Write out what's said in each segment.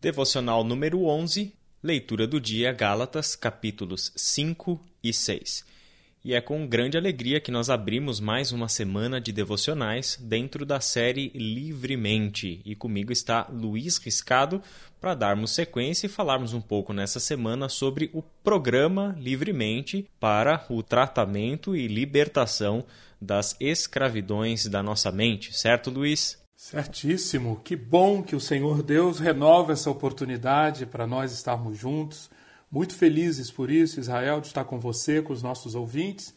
Devocional número 11, leitura do dia Gálatas, capítulos 5 e 6. E é com grande alegria que nós abrimos mais uma semana de devocionais dentro da série Livremente. E comigo está Luiz Riscado para darmos sequência e falarmos um pouco nessa semana sobre o programa Livremente para o tratamento e libertação das escravidões da nossa mente, certo, Luiz? Certíssimo. Que bom que o Senhor Deus renova essa oportunidade para nós estarmos juntos. Muito felizes por isso, Israel, de estar com você, com os nossos ouvintes.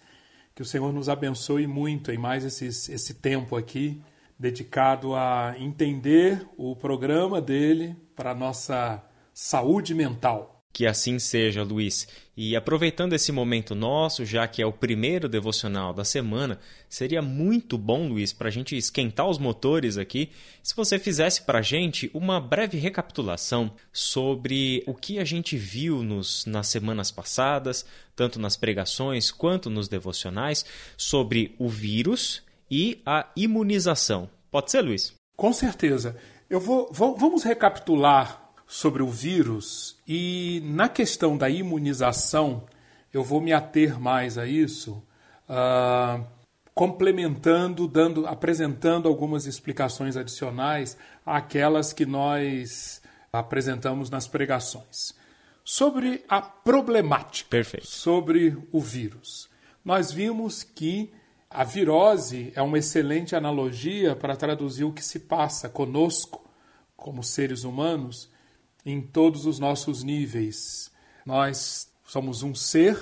Que o Senhor nos abençoe muito em mais esses, esse tempo aqui dedicado a entender o programa dele para a nossa saúde mental. Que assim seja, Luiz. E aproveitando esse momento nosso, já que é o primeiro devocional da semana, seria muito bom, Luiz, para a gente esquentar os motores aqui, se você fizesse para a gente uma breve recapitulação sobre o que a gente viu nos, nas semanas passadas, tanto nas pregações quanto nos devocionais, sobre o vírus e a imunização. Pode ser, Luiz? Com certeza. Eu vou, vou vamos recapitular sobre o vírus e na questão da imunização eu vou me ater mais a isso, uh, complementando, dando, apresentando algumas explicações adicionais àquelas que nós apresentamos nas pregações. Sobre a problemática, Perfeito. sobre o vírus. Nós vimos que a virose é uma excelente analogia para traduzir o que se passa conosco, como seres humanos, em todos os nossos níveis. Nós somos um ser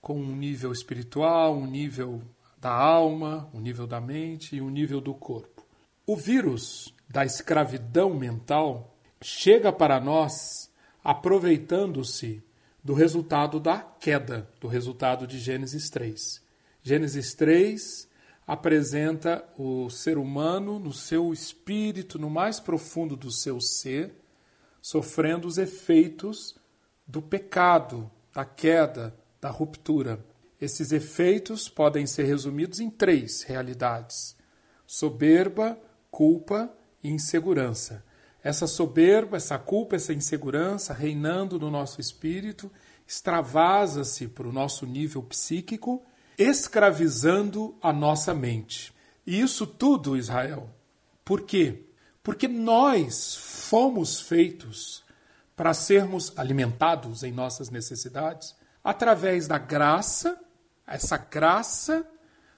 com um nível espiritual, um nível da alma, um nível da mente e um nível do corpo. O vírus da escravidão mental chega para nós aproveitando-se do resultado da queda, do resultado de Gênesis 3. Gênesis 3 apresenta o ser humano no seu espírito, no mais profundo do seu ser, sofrendo os efeitos do pecado, da queda, da ruptura. Esses efeitos podem ser resumidos em três realidades: soberba, culpa e insegurança. Essa soberba, essa culpa, essa insegurança reinando no nosso espírito, extravasa-se para o nosso nível psíquico, escravizando a nossa mente. E isso tudo, Israel, por quê? Porque nós fomos feitos para sermos alimentados em nossas necessidades através da graça, essa graça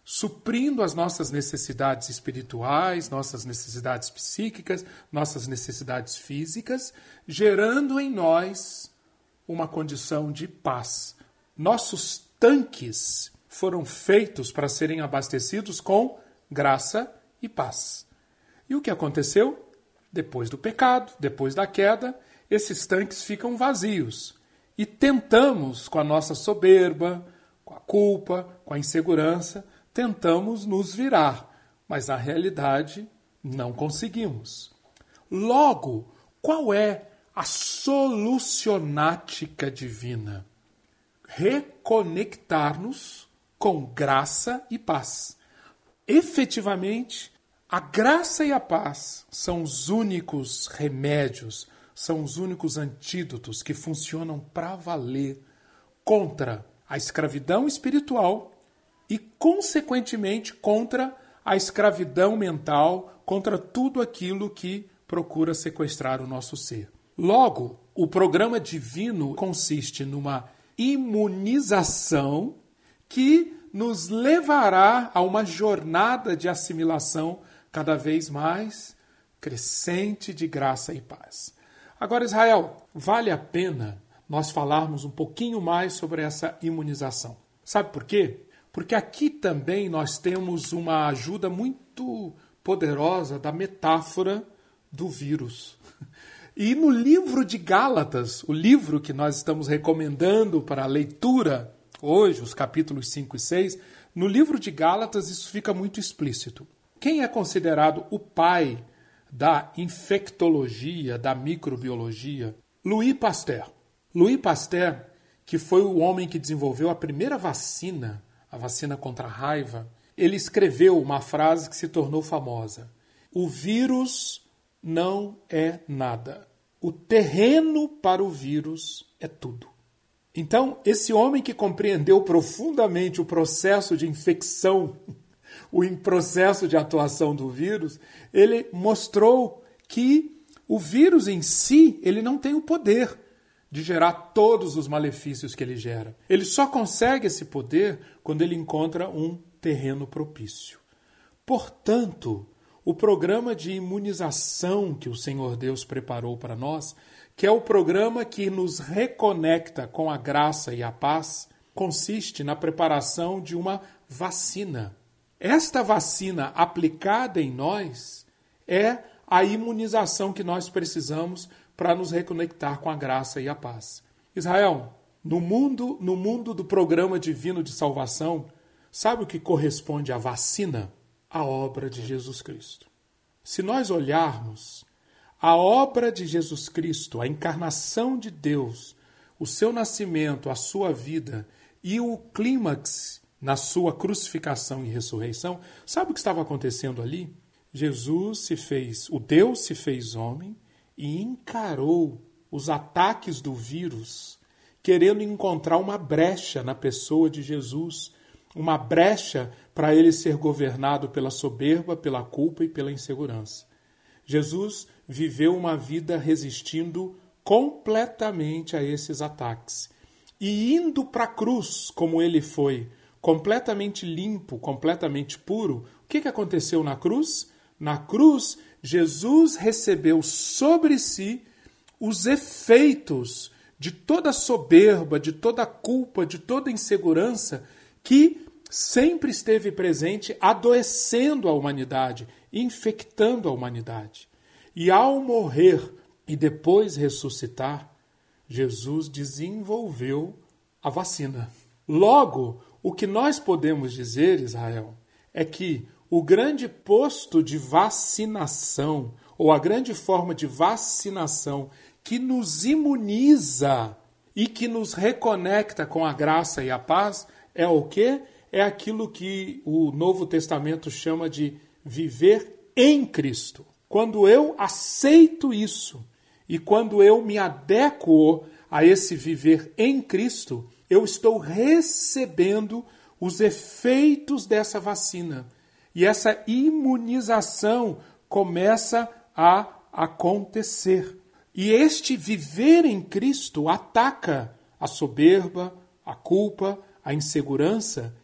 suprindo as nossas necessidades espirituais, nossas necessidades psíquicas, nossas necessidades físicas, gerando em nós uma condição de paz. Nossos tanques foram feitos para serem abastecidos com graça e paz. E o que aconteceu? Depois do pecado, depois da queda, esses tanques ficam vazios. E tentamos, com a nossa soberba, com a culpa, com a insegurança, tentamos nos virar, mas na realidade não conseguimos. Logo, qual é a solucionática divina? Reconectar-nos com graça e paz. Efetivamente, a graça e a paz são os únicos remédios, são os únicos antídotos que funcionam para valer contra a escravidão espiritual e, consequentemente, contra a escravidão mental, contra tudo aquilo que procura sequestrar o nosso ser. Logo, o programa divino consiste numa imunização que nos levará a uma jornada de assimilação cada vez mais crescente de graça e paz. Agora, Israel, vale a pena nós falarmos um pouquinho mais sobre essa imunização. Sabe por quê? Porque aqui também nós temos uma ajuda muito poderosa da metáfora do vírus. E no livro de Gálatas, o livro que nós estamos recomendando para a leitura hoje, os capítulos 5 e 6, no livro de Gálatas isso fica muito explícito. Quem é considerado o pai da infectologia, da microbiologia? Louis Pasteur. Louis Pasteur, que foi o homem que desenvolveu a primeira vacina, a vacina contra a raiva, ele escreveu uma frase que se tornou famosa: O vírus não é nada. O terreno para o vírus é tudo. Então, esse homem que compreendeu profundamente o processo de infecção, o processo de atuação do vírus, ele mostrou que o vírus em si, ele não tem o poder de gerar todos os malefícios que ele gera. Ele só consegue esse poder quando ele encontra um terreno propício. Portanto, o programa de imunização que o Senhor Deus preparou para nós, que é o programa que nos reconecta com a graça e a paz, consiste na preparação de uma vacina. Esta vacina aplicada em nós é a imunização que nós precisamos para nos reconectar com a graça e a paz. Israel, no mundo, no mundo do programa divino de salvação, sabe o que corresponde à vacina? A obra de Jesus Cristo. Se nós olharmos a obra de Jesus Cristo, a encarnação de Deus, o seu nascimento, a sua vida e o clímax na sua crucificação e ressurreição, sabe o que estava acontecendo ali? Jesus se fez, o Deus se fez homem e encarou os ataques do vírus, querendo encontrar uma brecha na pessoa de Jesus, uma brecha para ele ser governado pela soberba, pela culpa e pela insegurança. Jesus viveu uma vida resistindo completamente a esses ataques. E indo para a cruz, como ele foi, completamente limpo, completamente puro, o que, que aconteceu na cruz? Na cruz, Jesus recebeu sobre si os efeitos de toda soberba, de toda culpa, de toda insegurança que sempre esteve presente, adoecendo a humanidade, infectando a humanidade. E ao morrer e depois ressuscitar, Jesus desenvolveu a vacina. Logo, o que nós podemos dizer, Israel, é que o grande posto de vacinação, ou a grande forma de vacinação que nos imuniza e que nos reconecta com a graça e a paz é o que? É aquilo que o Novo Testamento chama de viver em Cristo. Quando eu aceito isso e quando eu me adequo a esse viver em Cristo, eu estou recebendo os efeitos dessa vacina. E essa imunização começa a acontecer. E este viver em Cristo ataca a soberba, a culpa, a insegurança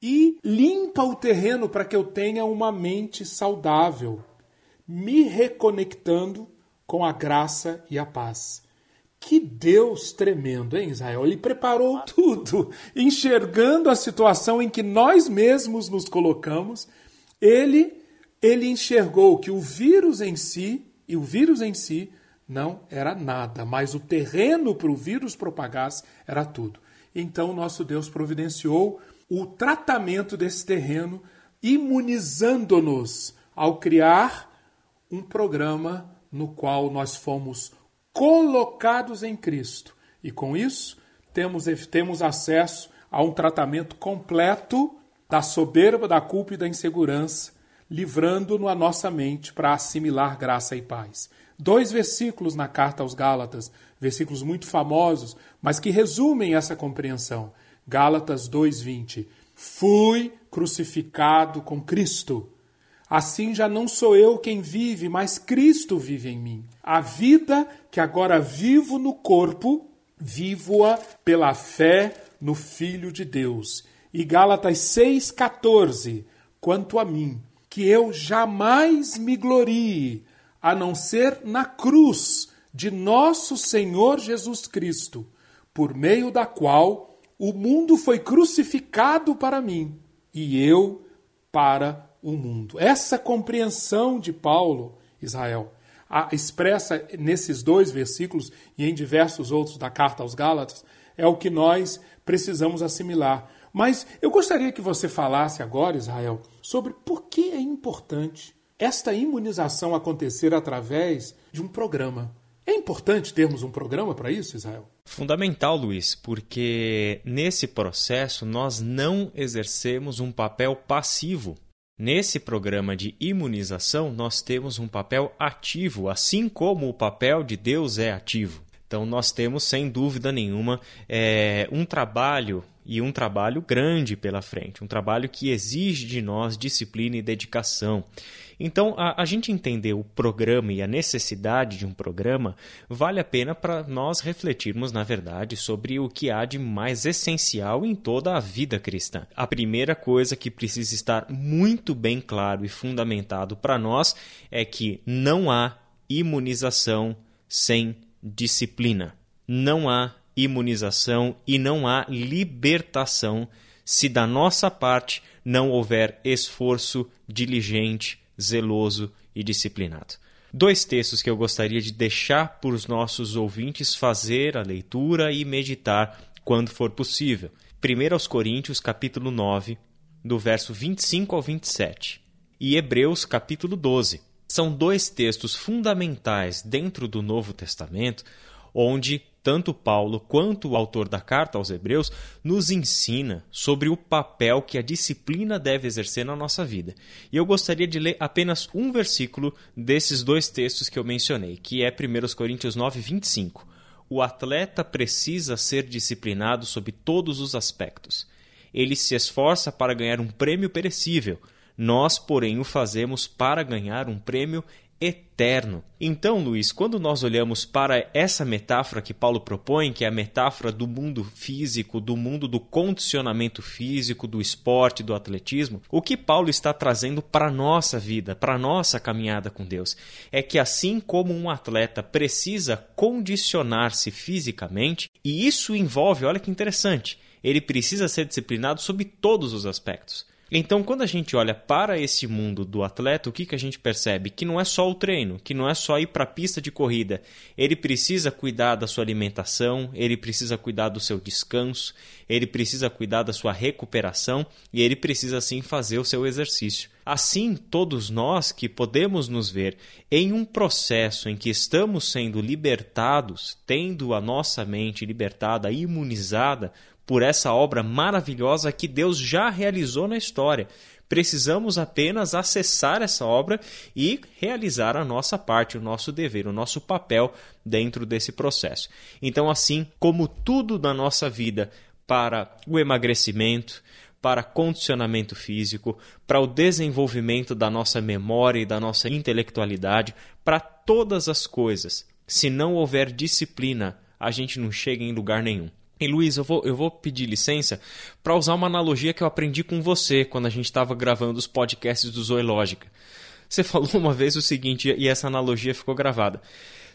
e limpa o terreno para que eu tenha uma mente saudável, me reconectando com a graça e a paz. Que Deus tremendo, hein, Israel? Ele preparou tudo, enxergando a situação em que nós mesmos nos colocamos. Ele, ele enxergou que o vírus em si, e o vírus em si, não era nada, mas o terreno para o vírus propagasse era tudo. Então, nosso Deus providenciou o tratamento desse terreno, imunizando-nos ao criar um programa no qual nós fomos colocados em Cristo. E com isso, temos, temos acesso a um tratamento completo da soberba, da culpa e da insegurança, livrando-no a nossa mente para assimilar graça e paz. Dois versículos na carta aos Gálatas, versículos muito famosos, mas que resumem essa compreensão. Gálatas 2:20. Fui crucificado com Cristo. Assim já não sou eu quem vive, mas Cristo vive em mim. A vida que agora vivo no corpo, vivo-a pela fé no Filho de Deus. E Gálatas 6,14: Quanto a mim, que eu jamais me glorie, a não ser na cruz de nosso Senhor Jesus Cristo, por meio da qual o mundo foi crucificado para mim e eu para o mundo. Essa compreensão de Paulo, Israel, expressa nesses dois versículos e em diversos outros da carta aos Gálatas, é o que nós precisamos assimilar. Mas eu gostaria que você falasse agora, Israel, sobre por que é importante esta imunização acontecer através de um programa. É importante termos um programa para isso, Israel? Fundamental, Luiz, porque nesse processo nós não exercemos um papel passivo Nesse programa de imunização, nós temos um papel ativo, assim como o papel de Deus é ativo. Então, nós temos, sem dúvida nenhuma, é, um trabalho e um trabalho grande pela frente, um trabalho que exige de nós disciplina e dedicação. Então, a, a gente entender o programa e a necessidade de um programa vale a pena para nós refletirmos, na verdade, sobre o que há de mais essencial em toda a vida cristã. A primeira coisa que precisa estar muito bem claro e fundamentado para nós é que não há imunização sem disciplina. Não há imunização e não há libertação se da nossa parte não houver esforço diligente, zeloso e disciplinado. Dois textos que eu gostaria de deixar para os nossos ouvintes fazer a leitura e meditar quando for possível. 1 aos Coríntios, capítulo 9, do verso 25 ao 27, e Hebreus, capítulo 12. São dois textos fundamentais dentro do Novo Testamento onde tanto Paulo quanto o autor da carta aos Hebreus nos ensina sobre o papel que a disciplina deve exercer na nossa vida. E eu gostaria de ler apenas um versículo desses dois textos que eu mencionei, que é 1 Coríntios 9, 25. O atleta precisa ser disciplinado sob todos os aspectos. Ele se esforça para ganhar um prêmio perecível. Nós, porém, o fazemos para ganhar um prêmio eterno. Então, Luiz, quando nós olhamos para essa metáfora que Paulo propõe, que é a metáfora do mundo físico, do mundo do condicionamento físico, do esporte, do atletismo, o que Paulo está trazendo para a nossa vida, para a nossa caminhada com Deus, é que assim como um atleta precisa condicionar-se fisicamente, e isso envolve, olha que interessante, ele precisa ser disciplinado sob todos os aspectos. Então, quando a gente olha para esse mundo do atleta, o que, que a gente percebe? Que não é só o treino, que não é só ir para a pista de corrida. Ele precisa cuidar da sua alimentação, ele precisa cuidar do seu descanso, ele precisa cuidar da sua recuperação e ele precisa sim fazer o seu exercício. Assim, todos nós que podemos nos ver em um processo em que estamos sendo libertados, tendo a nossa mente libertada, imunizada por essa obra maravilhosa que Deus já realizou na história. Precisamos apenas acessar essa obra e realizar a nossa parte, o nosso dever, o nosso papel dentro desse processo. Então, assim como tudo na nossa vida para o emagrecimento, para condicionamento físico, para o desenvolvimento da nossa memória e da nossa intelectualidade, para todas as coisas. Se não houver disciplina, a gente não chega em lugar nenhum. E Luiz, eu vou, eu vou pedir licença para usar uma analogia que eu aprendi com você quando a gente estava gravando os podcasts do Zoológica. Você falou uma vez o seguinte, e essa analogia ficou gravada.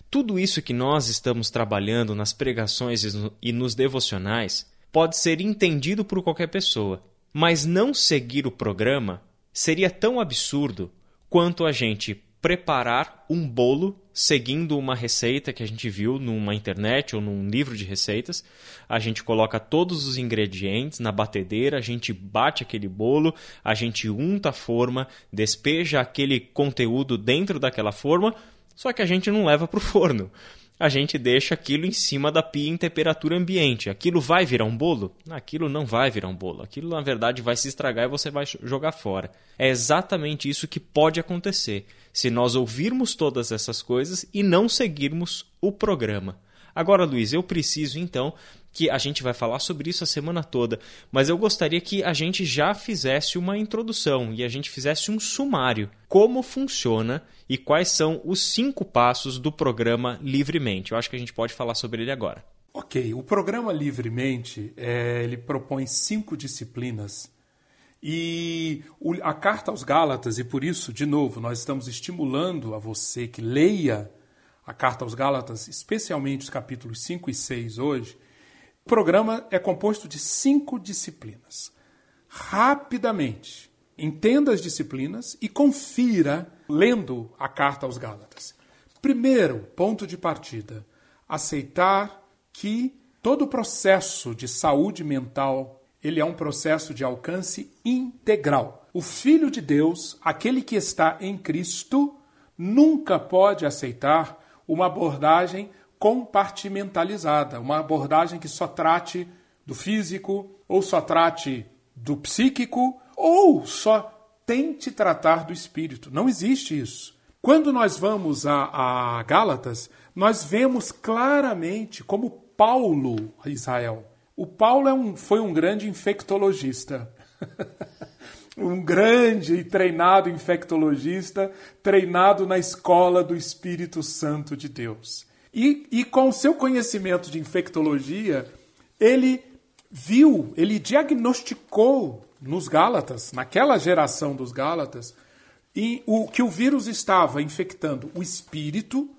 Tudo isso que nós estamos trabalhando nas pregações e nos devocionais pode ser entendido por qualquer pessoa, mas não seguir o programa seria tão absurdo quanto a gente preparar um bolo seguindo uma receita que a gente viu numa internet ou num livro de receitas. A gente coloca todos os ingredientes na batedeira, a gente bate aquele bolo, a gente unta a forma, despeja aquele conteúdo dentro daquela forma, só que a gente não leva para o forno a gente deixa aquilo em cima da pia em temperatura ambiente. Aquilo vai virar um bolo? Aquilo não vai virar um bolo. Aquilo, na verdade, vai se estragar e você vai jogar fora. É exatamente isso que pode acontecer se nós ouvirmos todas essas coisas e não seguirmos o programa. Agora, Luiz, eu preciso então que a gente vai falar sobre isso a semana toda, mas eu gostaria que a gente já fizesse uma introdução e a gente fizesse um sumário. Como funciona e quais são os cinco passos do programa Livremente. Eu acho que a gente pode falar sobre ele agora. Ok, o programa Livremente é, ele propõe cinco disciplinas e a carta aos Gálatas, e por isso, de novo, nós estamos estimulando a você que leia a carta aos Gálatas, especialmente os capítulos 5 e 6 hoje, o programa é composto de cinco disciplinas. Rapidamente, entenda as disciplinas e confira lendo a carta aos Gálatas. Primeiro, ponto de partida: aceitar que todo o processo de saúde mental ele é um processo de alcance integral. O Filho de Deus, aquele que está em Cristo, nunca pode aceitar uma abordagem compartimentalizada, uma abordagem que só trate do físico, ou só trate do psíquico, ou só tente tratar do espírito. Não existe isso. Quando nós vamos a, a Gálatas, nós vemos claramente como Paulo, Israel. O Paulo é um, foi um grande infectologista. um grande e treinado infectologista, treinado na escola do Espírito Santo de Deus. E, e com seu conhecimento de infectologia, ele viu, ele diagnosticou nos Gálatas, naquela geração dos Gálatas, o que o vírus estava infectando o espírito,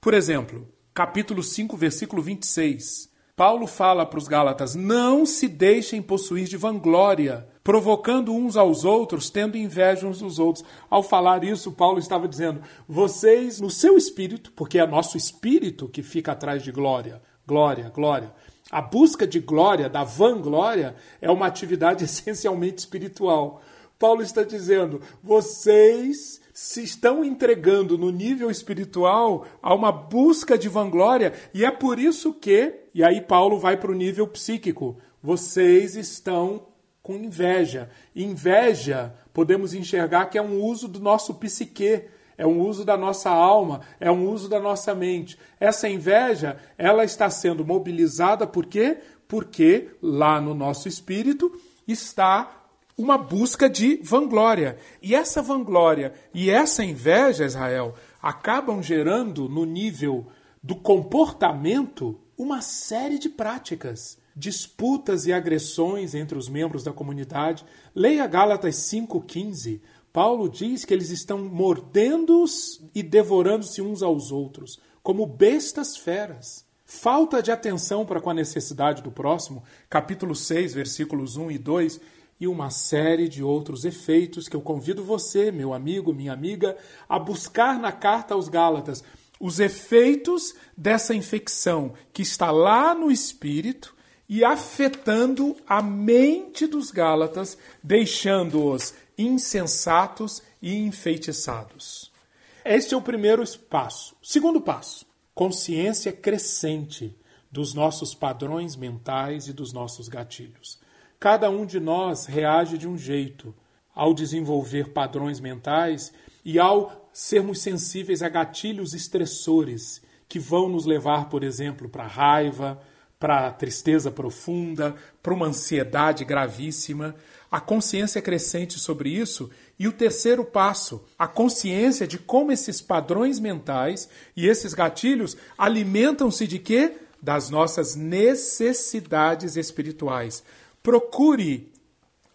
por exemplo, capítulo 5, versículo 26. Paulo fala para os Gálatas: Não se deixem possuir de vanglória, provocando uns aos outros, tendo inveja uns dos outros. Ao falar isso, Paulo estava dizendo: Vocês, no seu espírito, porque é nosso espírito que fica atrás de glória, glória, glória. A busca de glória, da vanglória, é uma atividade essencialmente espiritual. Paulo está dizendo: vocês se estão entregando no nível espiritual a uma busca de vanglória, e é por isso que, e aí Paulo vai para o nível psíquico, vocês estão com inveja. Inveja, podemos enxergar que é um uso do nosso psique, é um uso da nossa alma, é um uso da nossa mente. Essa inveja, ela está sendo mobilizada por quê? Porque lá no nosso espírito está uma busca de vanglória. E essa vanglória e essa inveja, Israel, acabam gerando no nível do comportamento uma série de práticas, disputas e agressões entre os membros da comunidade. Leia Gálatas 5:15. Paulo diz que eles estão mordendo e devorando-se uns aos outros, como bestas feras. Falta de atenção para com a necessidade do próximo, capítulo 6, versículos 1 e 2, e uma série de outros efeitos que eu convido você, meu amigo, minha amiga, a buscar na carta aos Gálatas os efeitos dessa infecção que está lá no espírito e afetando a mente dos Gálatas, deixando-os insensatos e enfeitiçados. Este é o primeiro passo. Segundo passo, consciência crescente dos nossos padrões mentais e dos nossos gatilhos. Cada um de nós reage de um jeito ao desenvolver padrões mentais e ao sermos sensíveis a gatilhos estressores que vão nos levar, por exemplo, para raiva, para tristeza profunda, para uma ansiedade gravíssima. A consciência crescente sobre isso. E o terceiro passo, a consciência de como esses padrões mentais e esses gatilhos alimentam-se de quê? Das nossas necessidades espirituais. Procure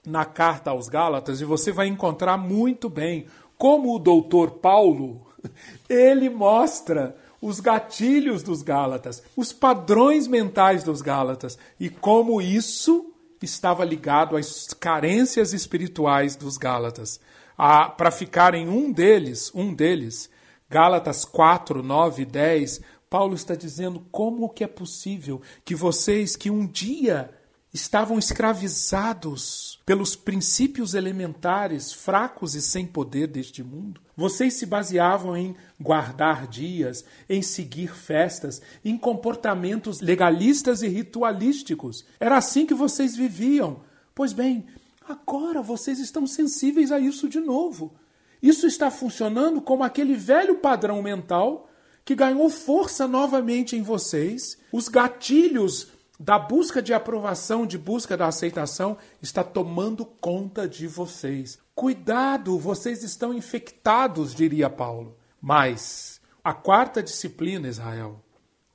na carta aos Gálatas e você vai encontrar muito bem como o doutor Paulo ele mostra os gatilhos dos Gálatas, os padrões mentais dos Gálatas e como isso estava ligado às carências espirituais dos Gálatas. Ah, Para ficar em um deles, um deles, Gálatas 4, 9 e 10, Paulo está dizendo como que é possível que vocês que um dia estavam escravizados pelos princípios elementares, fracos e sem poder deste mundo. Vocês se baseavam em guardar dias, em seguir festas, em comportamentos legalistas e ritualísticos. Era assim que vocês viviam. Pois bem, agora vocês estão sensíveis a isso de novo. Isso está funcionando como aquele velho padrão mental que ganhou força novamente em vocês. Os gatilhos da busca de aprovação, de busca da aceitação, está tomando conta de vocês. Cuidado, vocês estão infectados, diria Paulo. Mas a quarta disciplina, Israel,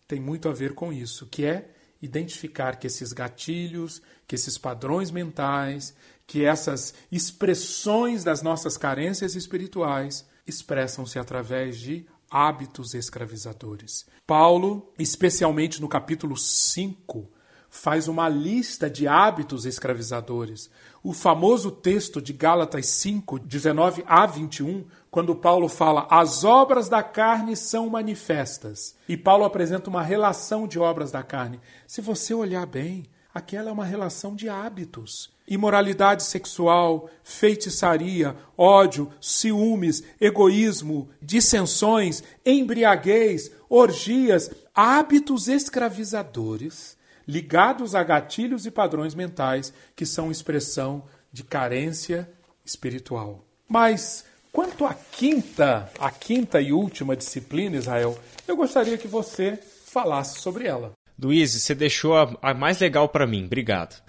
tem muito a ver com isso, que é identificar que esses gatilhos, que esses padrões mentais, que essas expressões das nossas carências espirituais expressam-se através de hábitos escravizadores. Paulo, especialmente no capítulo 5, faz uma lista de hábitos escravizadores. O famoso texto de Gálatas 5, 19 a 21, quando Paulo fala as obras da carne são manifestas. E Paulo apresenta uma relação de obras da carne. Se você olhar bem, aquela é uma relação de hábitos. Imoralidade sexual, feitiçaria, ódio, ciúmes, egoísmo, dissensões, embriaguez, orgias, hábitos escravizadores ligados a gatilhos e padrões mentais que são expressão de carência espiritual. Mas quanto à quinta, a quinta e última disciplina, Israel, eu gostaria que você falasse sobre ela. Luiz, você deixou a, a mais legal para mim, obrigado.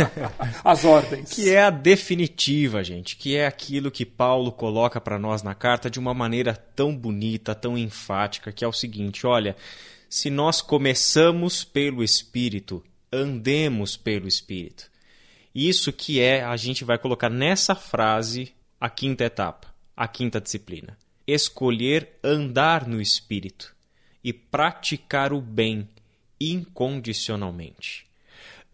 As ordens. Que é a definitiva, gente, que é aquilo que Paulo coloca para nós na carta de uma maneira tão bonita, tão enfática, que é o seguinte: olha, se nós começamos pelo Espírito, andemos pelo Espírito. Isso que é, a gente vai colocar nessa frase a quinta etapa, a quinta disciplina. Escolher andar no Espírito e praticar o bem incondicionalmente.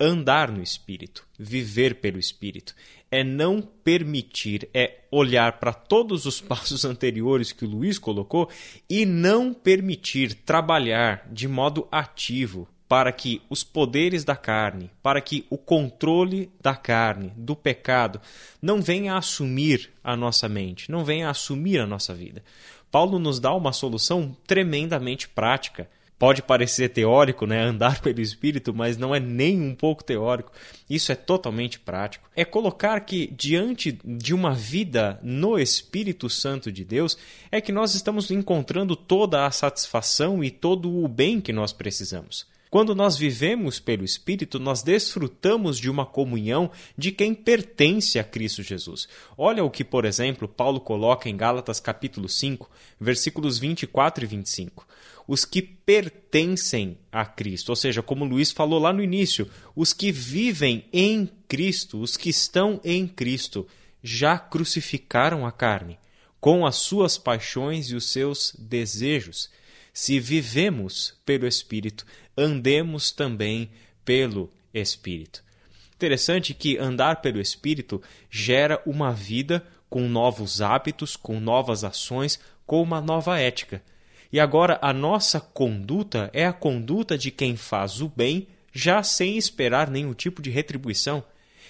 Andar no Espírito, viver pelo Espírito, é não permitir, é olhar para todos os passos anteriores que o Luiz colocou e não permitir trabalhar de modo ativo para que os poderes da carne, para que o controle da carne, do pecado, não venha assumir a nossa mente, não venha assumir a nossa vida. Paulo nos dá uma solução tremendamente prática pode parecer teórico, né? Andar pelo Espírito, mas não é nem um pouco teórico. Isso é totalmente prático. É colocar que diante de uma vida no Espírito Santo de Deus é que nós estamos encontrando toda a satisfação e todo o bem que nós precisamos. Quando nós vivemos pelo Espírito, nós desfrutamos de uma comunhão de quem pertence a Cristo Jesus. Olha o que, por exemplo, Paulo coloca em Gálatas capítulo 5, versículos 24 e 25 os que pertencem a Cristo. Ou seja, como Luiz falou lá no início, os que vivem em Cristo, os que estão em Cristo, já crucificaram a carne com as suas paixões e os seus desejos. Se vivemos pelo Espírito, andemos também pelo Espírito. Interessante que andar pelo Espírito gera uma vida com novos hábitos, com novas ações, com uma nova ética. E agora a nossa conduta é a conduta de quem faz o bem já sem esperar nenhum tipo de retribuição.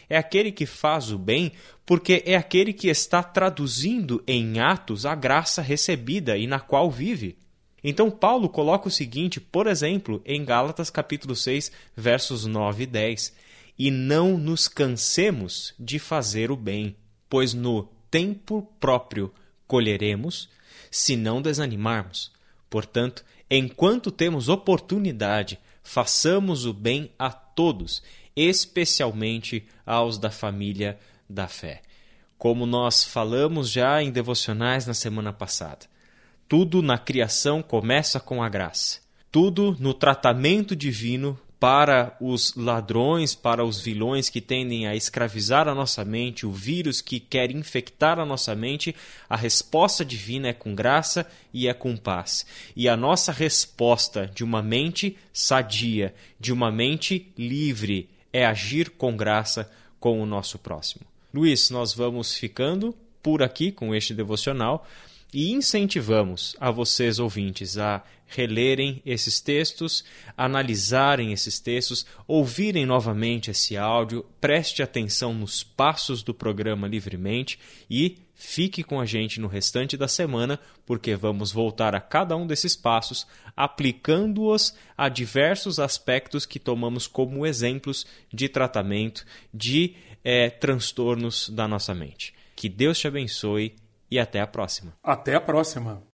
É aquele que faz o bem porque é aquele que está traduzindo em atos a graça recebida e na qual vive. Então Paulo coloca o seguinte, por exemplo, em Gálatas capítulo 6, versos 9 e 10: "E não nos cansemos de fazer o bem, pois no tempo próprio colheremos, se não desanimarmos." Portanto, enquanto temos oportunidade, façamos o bem a todos, especialmente aos da família da fé. Como nós falamos já em devocionais na semana passada, tudo na criação começa com a graça. Tudo no tratamento divino para os ladrões, para os vilões que tendem a escravizar a nossa mente, o vírus que quer infectar a nossa mente, a resposta divina é com graça e é com paz. E a nossa resposta de uma mente sadia, de uma mente livre, é agir com graça com o nosso próximo. Luiz, nós vamos ficando por aqui com este devocional e incentivamos a vocês ouvintes a relerem esses textos, analisarem esses textos, ouvirem novamente esse áudio, preste atenção nos passos do programa livremente e fique com a gente no restante da semana, porque vamos voltar a cada um desses passos, aplicando-os a diversos aspectos que tomamos como exemplos de tratamento de é, transtornos da nossa mente. Que Deus te abençoe e até a próxima. Até a próxima.